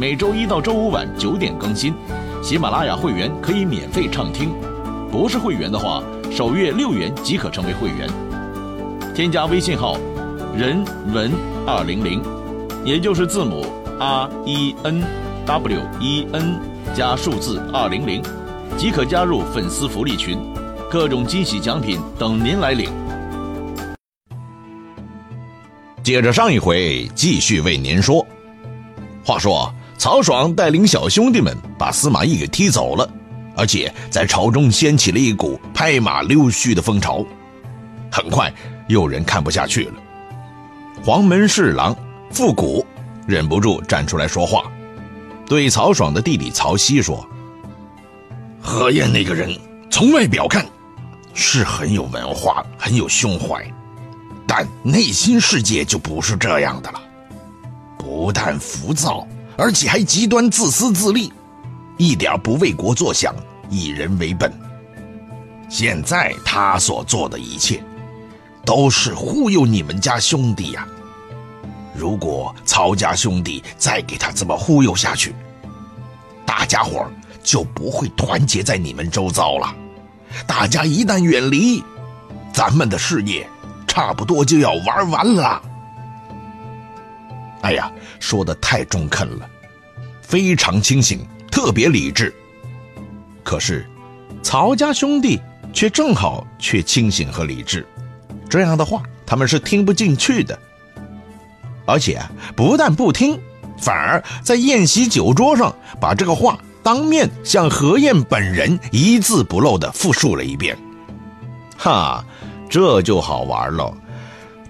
每周一到周五晚九点更新，喜马拉雅会员可以免费畅听，不是会员的话，首月六元即可成为会员。添加微信号“人文二零零”，也就是字母 R E N W E N 加数字二零零，即可加入粉丝福利群，各种惊喜奖品等您来领。接着上一回，继续为您说。话说。曹爽带领小兄弟们把司马懿给踢走了，而且在朝中掀起了一股拍马溜须的风潮。很快，有人看不下去了。黄门侍郎傅古忍不住站出来说话，对曹爽的弟弟曹熙说：“何晏那个人，从外表看是很有文化、很有胸怀，但内心世界就不是这样的了。不但浮躁。”而且还极端自私自利，一点不为国作想，以人为本。现在他所做的一切，都是忽悠你们家兄弟呀。如果曹家兄弟再给他这么忽悠下去，大家伙就不会团结在你们周遭了。大家一旦远离，咱们的事业差不多就要玩完了。哎呀，说的太中肯了，非常清醒，特别理智。可是，曹家兄弟却正好却清醒和理智，这样的话他们是听不进去的。而且不但不听，反而在宴席酒桌上把这个话当面向何晏本人一字不漏地复述了一遍。哈，这就好玩了。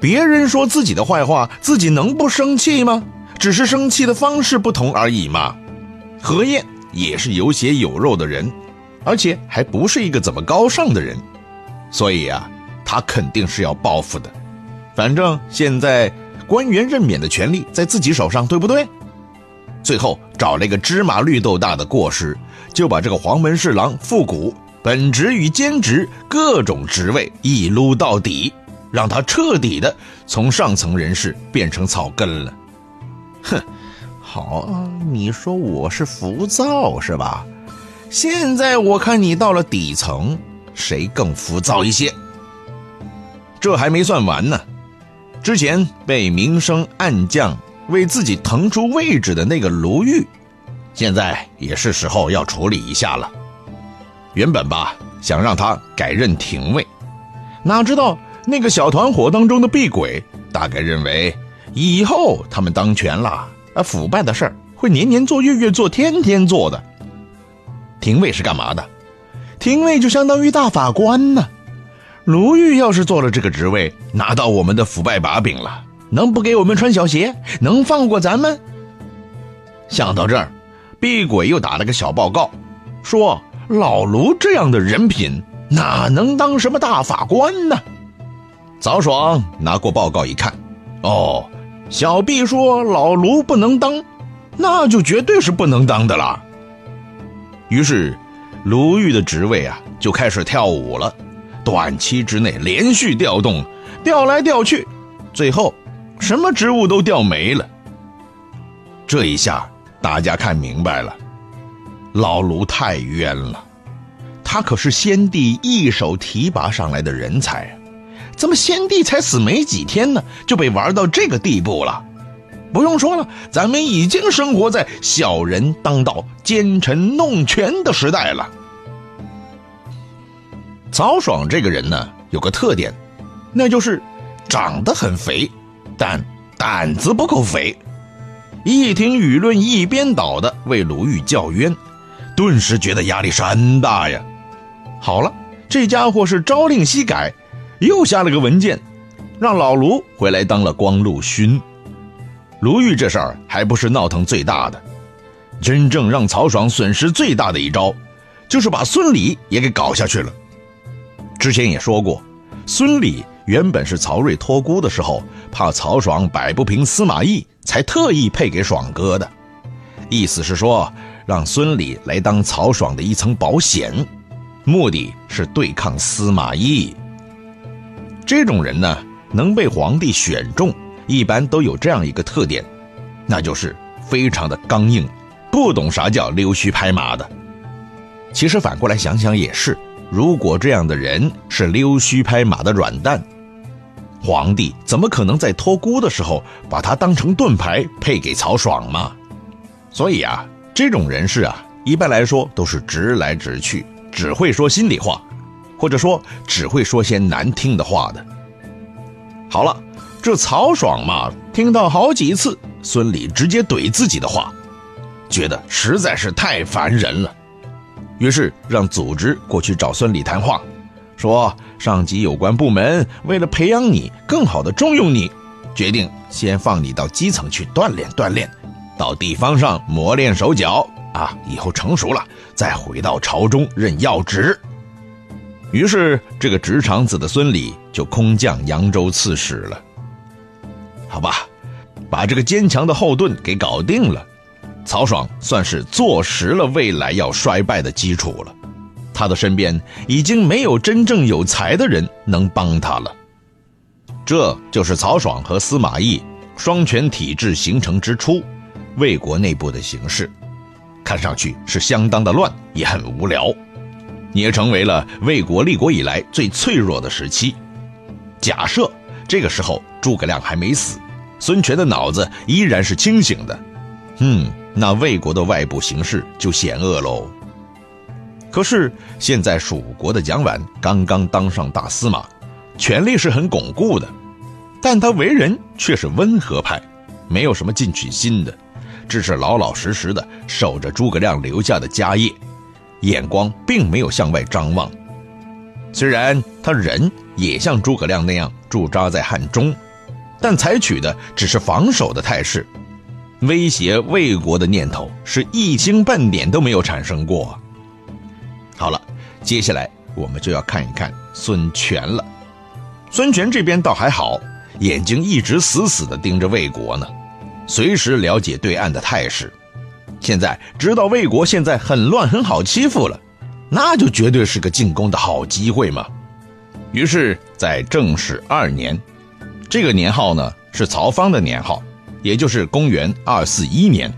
别人说自己的坏话，自己能不生气吗？只是生气的方式不同而已嘛。何晏也是有血有肉的人，而且还不是一个怎么高尚的人，所以啊，他肯定是要报复的。反正现在官员任免的权利在自己手上，对不对？最后找了一个芝麻绿豆大的过失，就把这个黄门侍郎复古本职与兼职各种职位一撸到底。让他彻底的从上层人士变成草根了。哼，好，你说我是浮躁是吧？现在我看你到了底层，谁更浮躁一些？这还没算完呢。之前被明升暗降，为自己腾出位置的那个卢玉，现在也是时候要处理一下了。原本吧，想让他改任廷尉，哪知道。那个小团伙当中的厉鬼大概认为，以后他们当权了，啊，腐败的事儿会年年做、月月做、天天做的。廷尉是干嘛的？廷尉就相当于大法官呢。卢玉要是做了这个职位，拿到我们的腐败把柄了，能不给我们穿小鞋？能放过咱们？想到这儿，厉鬼又打了个小报告，说老卢这样的人品，哪能当什么大法官呢？曹爽拿过报告一看，哦，小毕说老卢不能当，那就绝对是不能当的了。于是，卢玉的职位啊就开始跳舞了，短期之内连续调动，调来调去，最后什么职务都调没了。这一下大家看明白了，老卢太冤了，他可是先帝一手提拔上来的人才。怎么先帝才死没几天呢，就被玩到这个地步了？不用说了，咱们已经生活在小人当道、奸臣弄权的时代了。曹爽这个人呢，有个特点，那就是长得很肥，但胆子不够肥。一听舆论一边倒的为鲁豫叫冤，顿时觉得压力山大呀。好了，这家伙是朝令夕改。又下了个文件，让老卢回来当了光禄勋。卢玉这事儿还不是闹腾最大的，真正让曹爽损失最大的一招，就是把孙礼也给搞下去了。之前也说过，孙礼原本是曹睿托孤的时候，怕曹爽摆不平司马懿，才特意配给爽哥的。意思是说，让孙礼来当曹爽的一层保险，目的是对抗司马懿。这种人呢，能被皇帝选中，一般都有这样一个特点，那就是非常的刚硬，不懂啥叫溜须拍马的。其实反过来想想也是，如果这样的人是溜须拍马的软蛋，皇帝怎么可能在托孤的时候把他当成盾牌配给曹爽嘛？所以啊，这种人士啊，一般来说都是直来直去，只会说心里话。或者说只会说些难听的话的。好了，这曹爽嘛，听到好几次孙礼直接怼自己的话，觉得实在是太烦人了，于是让组织过去找孙礼谈话，说上级有关部门为了培养你，更好的重用你，决定先放你到基层去锻炼锻炼，到地方上磨练手脚啊，以后成熟了再回到朝中任要职。于是，这个直肠子的孙礼就空降扬州刺史了。好吧，把这个坚强的后盾给搞定了，曹爽算是坐实了未来要衰败的基础了。他的身边已经没有真正有才的人能帮他了。这就是曹爽和司马懿双权体制形成之初，魏国内部的形势，看上去是相当的乱，也很无聊。也成为了魏国立国以来最脆弱的时期。假设这个时候诸葛亮还没死，孙权的脑子依然是清醒的，嗯，那魏国的外部形势就险恶喽。可是现在蜀国的蒋琬刚刚当上大司马，权力是很巩固的，但他为人却是温和派，没有什么进取心的，只是老老实实的守着诸葛亮留下的家业。眼光并没有向外张望，虽然他人也像诸葛亮那样驻扎在汉中，但采取的只是防守的态势，威胁魏国的念头是一星半点都没有产生过。好了，接下来我们就要看一看孙权了。孙权这边倒还好，眼睛一直死死地盯着魏国呢，随时了解对岸的态势。现在知道魏国现在很乱很好欺负了，那就绝对是个进攻的好机会嘛。于是，在正始二年，这个年号呢是曹芳的年号，也就是公元二四一年，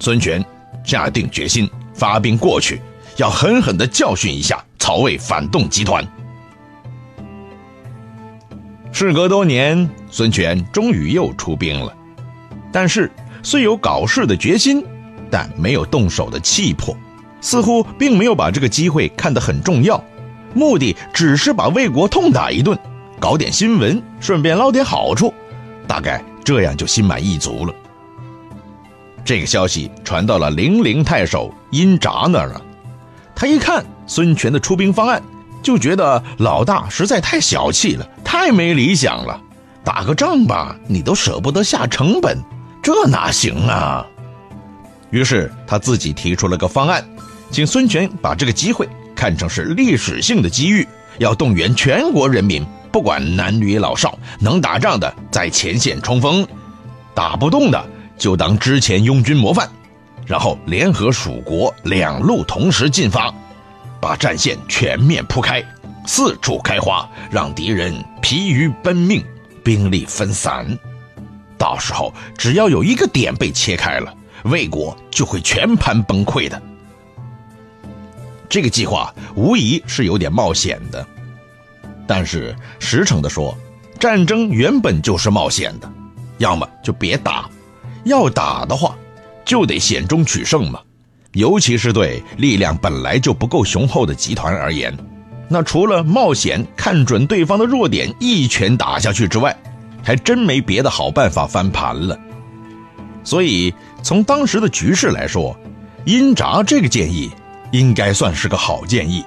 孙权下定决心发兵过去，要狠狠地教训一下曹魏反动集团。事隔多年，孙权终于又出兵了，但是虽有搞事的决心。但没有动手的气魄，似乎并没有把这个机会看得很重要，目的只是把魏国痛打一顿，搞点新闻，顺便捞点好处，大概这样就心满意足了。这个消息传到了零陵太守殷札那儿了，他一看孙权的出兵方案，就觉得老大实在太小气了，太没理想了，打个仗吧，你都舍不得下成本，这哪行啊？于是他自己提出了个方案，请孙权把这个机会看成是历史性的机遇，要动员全国人民，不管男女老少，能打仗的在前线冲锋，打不动的就当之前拥军模范，然后联合蜀国两路同时进发，把战线全面铺开，四处开花，让敌人疲于奔命，兵力分散。到时候只要有一个点被切开了。魏国就会全盘崩溃的。这个计划无疑是有点冒险的，但是实诚的说，战争原本就是冒险的，要么就别打，要打的话，就得险中取胜嘛。尤其是对力量本来就不够雄厚的集团而言，那除了冒险看准对方的弱点一拳打下去之外，还真没别的好办法翻盘了。所以。从当时的局势来说，阴札这个建议应该算是个好建议。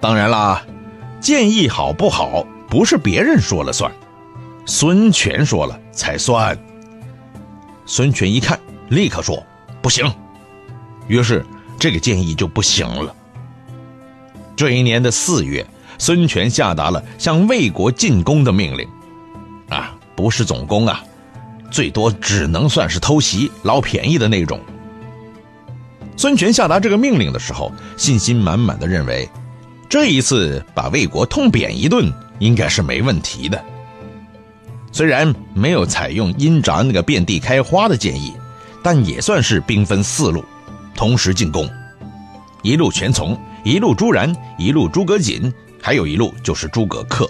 当然啦，建议好不好不是别人说了算，孙权说了才算。孙权一看，立刻说：“不行。于是这个建议就不行了。这一年的四月，孙权下达了向魏国进攻的命令，啊，不是总攻啊，最多只能算是偷袭、捞便宜的那种。孙权下达这个命令的时候，信心满满的认为，这一次把魏国痛扁一顿应该是没问题的。虽然没有采用阴闸那个遍地开花的建议，但也算是兵分四路，同时进攻，一路全从，一路朱然，一路诸葛瑾，还有一路就是诸葛恪。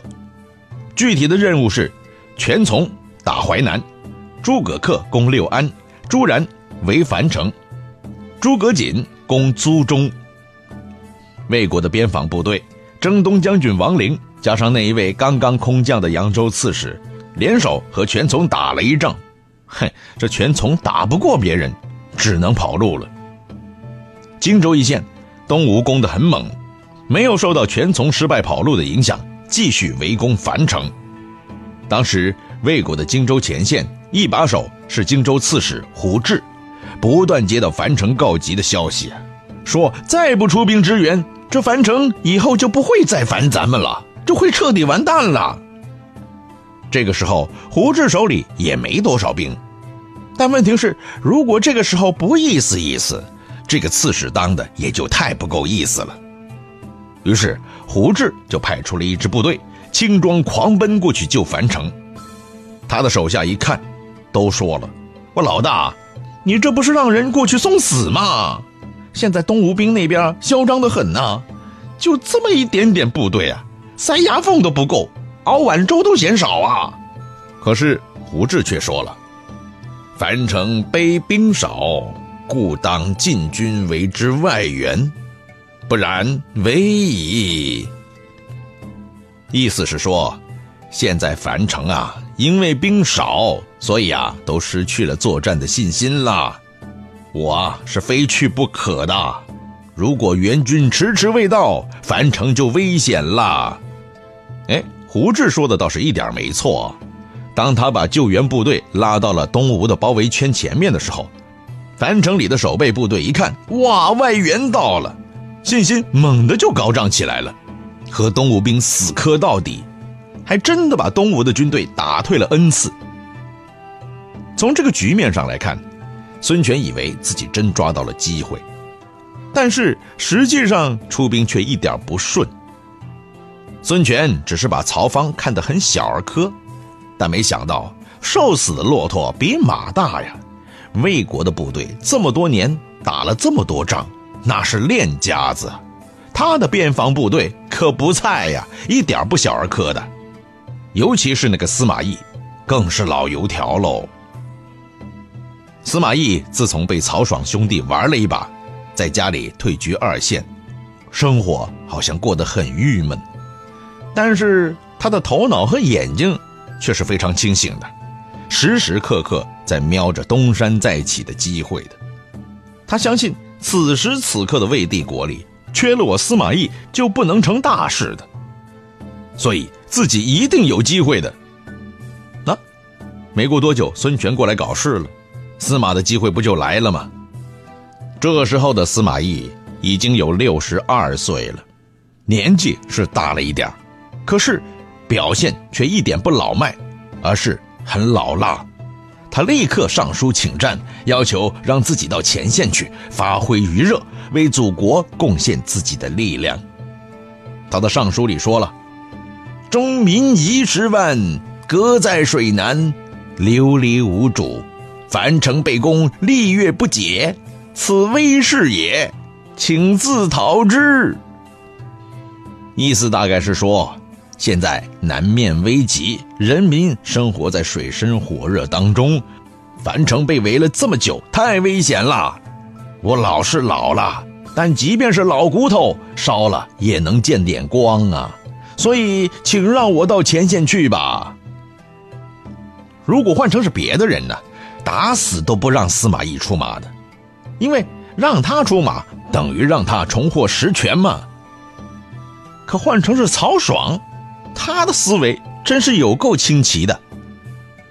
具体的任务是：全从打淮南，诸葛恪攻六安，朱然围樊城。诸葛瑾攻租中，魏国的边防部队，征东将军王陵加上那一位刚刚空降的扬州刺史，联手和全琮打了一仗。哼，这全琮打不过别人，只能跑路了。荆州一线，东吴攻得很猛，没有受到全琮失败跑路的影响，继续围攻樊城。当时魏国的荆州前线一把手是荆州刺史胡志。不断接到樊城告急的消息，说再不出兵支援，这樊城以后就不会再烦咱们了，就会彻底完蛋了。这个时候，胡志手里也没多少兵，但问题是，如果这个时候不意思意思，这个刺史当的也就太不够意思了。于是，胡志就派出了一支部队，轻装狂奔过去救樊城。他的手下一看，都说了：“我老大。”你这不是让人过去送死吗？现在东吴兵那边嚣张的很呐，就这么一点点部队啊，塞牙缝都不够，熬碗粥都嫌少啊。可是胡志却说了：“樊城卑兵少，故当进军为之外援，不然危矣。”意思是说，现在樊城啊。因为兵少，所以啊，都失去了作战的信心了。我啊是非去不可的。如果援军迟迟未到，樊城就危险了。哎，胡志说的倒是一点没错。当他把救援部队拉到了东吴的包围圈前面的时候，樊城里的守备部队一看，哇，外援到了，信心猛地就高涨起来了，和东吴兵死磕到底。还真的把东吴的军队打退了 n 次。从这个局面上来看，孙权以为自己真抓到了机会，但是实际上出兵却一点不顺。孙权只是把曹芳看得很小儿科，但没想到瘦死的骆驼比马大呀！魏国的部队这么多年打了这么多仗，那是练家子，他的边防部队可不菜呀，一点不小儿科的。尤其是那个司马懿，更是老油条喽。司马懿自从被曹爽兄弟玩了一把，在家里退居二线，生活好像过得很郁闷。但是他的头脑和眼睛却是非常清醒的，时时刻刻在瞄着东山再起的机会的。他相信此时此刻的魏帝国里，缺了我司马懿就不能成大事的。所以自己一定有机会的。那没过多久，孙权过来搞事了，司马的机会不就来了吗？这时候的司马懿已经有六十二岁了，年纪是大了一点可是表现却一点不老迈，而是很老辣。他立刻上书请战，要求让自己到前线去发挥余热，为祖国贡献自己的力量。他的上书里说了。中民夷十万，隔在水南，流离无主。樊城被攻，历月不解，此危势也，请自讨之。意思大概是说，现在南面危急，人民生活在水深火热当中，樊城被围了这么久，太危险了。我老是老了，但即便是老骨头，烧了也能见点光啊。所以，请让我到前线去吧。如果换成是别的人呢，打死都不让司马懿出马的，因为让他出马等于让他重获实权嘛。可换成是曹爽，他的思维真是有够清奇的。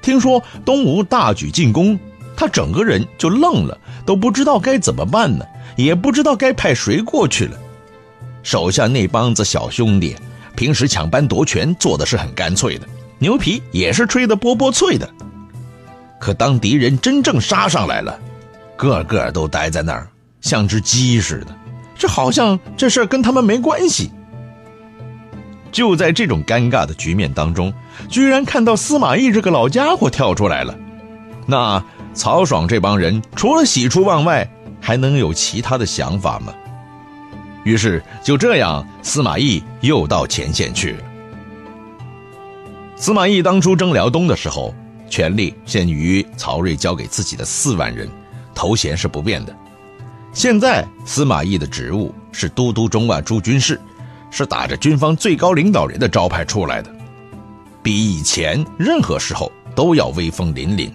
听说东吴大举进攻，他整个人就愣了，都不知道该怎么办呢，也不知道该派谁过去了。手下那帮子小兄弟，平时抢班夺权做的是很干脆的，牛皮也是吹得波波脆的。可当敌人真正杀上来了，个个都待在那儿，像只鸡似的，这好像这事儿跟他们没关系。就在这种尴尬的局面当中，居然看到司马懿这个老家伙跳出来了。那曹爽这帮人除了喜出望外，还能有其他的想法吗？于是就这样，司马懿又到前线去了。司马懿当初征辽东的时候，权力限于曹睿交给自己的四万人，头衔是不变的。现在司马懿的职务是都督中外诸军事。是打着军方最高领导人的招牌出来的，比以前任何时候都要威风凛凛，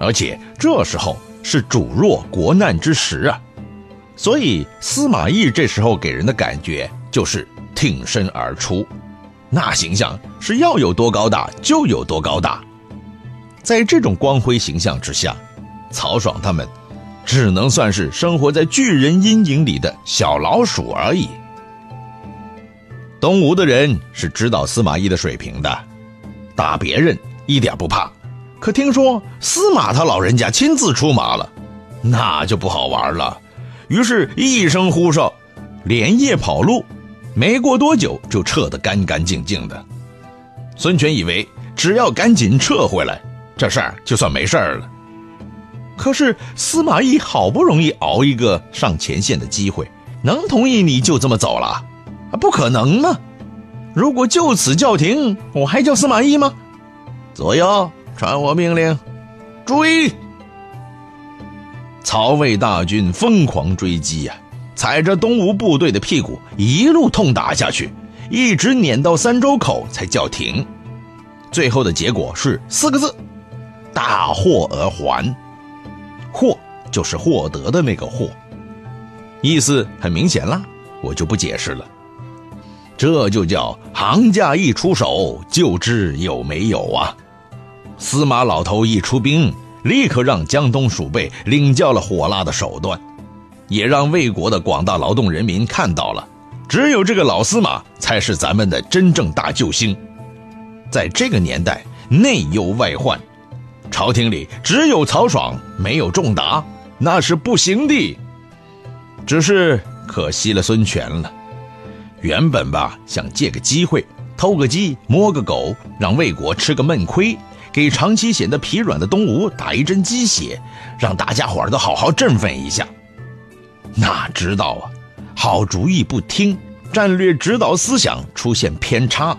而且这时候是主弱国难之时啊，所以司马懿这时候给人的感觉就是挺身而出，那形象是要有多高大就有多高大，在这种光辉形象之下，曹爽他们只能算是生活在巨人阴影里的小老鼠而已。东吴的人是知道司马懿的水平的，打别人一点不怕，可听说司马他老人家亲自出马了，那就不好玩了。于是，一声呼哨，连夜跑路，没过多久就撤得干干净净的。孙权以为只要赶紧撤回来，这事儿就算没事儿了。可是司马懿好不容易熬一个上前线的机会，能同意你就这么走了？不可能吗？如果就此叫停，我还叫司马懿吗？左右，传我命令，追！曹魏大军疯狂追击呀，踩着东吴部队的屁股一路痛打下去，一直撵到三周口才叫停。最后的结果是四个字：大获而还。获就是获得的那个获，意思很明显了，我就不解释了。这就叫行家一出手就知有没有啊！司马老头一出兵，立刻让江东鼠辈领教了火辣的手段，也让魏国的广大劳动人民看到了，只有这个老司马才是咱们的真正大救星。在这个年代，内忧外患，朝廷里只有曹爽没有仲达，那是不行的。只是可惜了孙权了。原本吧，想借个机会偷个鸡摸个狗，让魏国吃个闷亏，给长期显得疲软的东吴打一针鸡血，让大家伙儿都好好振奋一下。哪知道啊，好主意不听，战略指导思想出现偏差，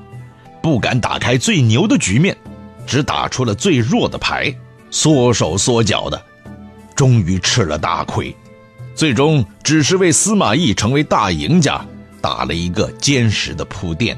不敢打开最牛的局面，只打出了最弱的牌，缩手缩脚的，终于吃了大亏，最终只是为司马懿成为大赢家。打了一个坚实的铺垫。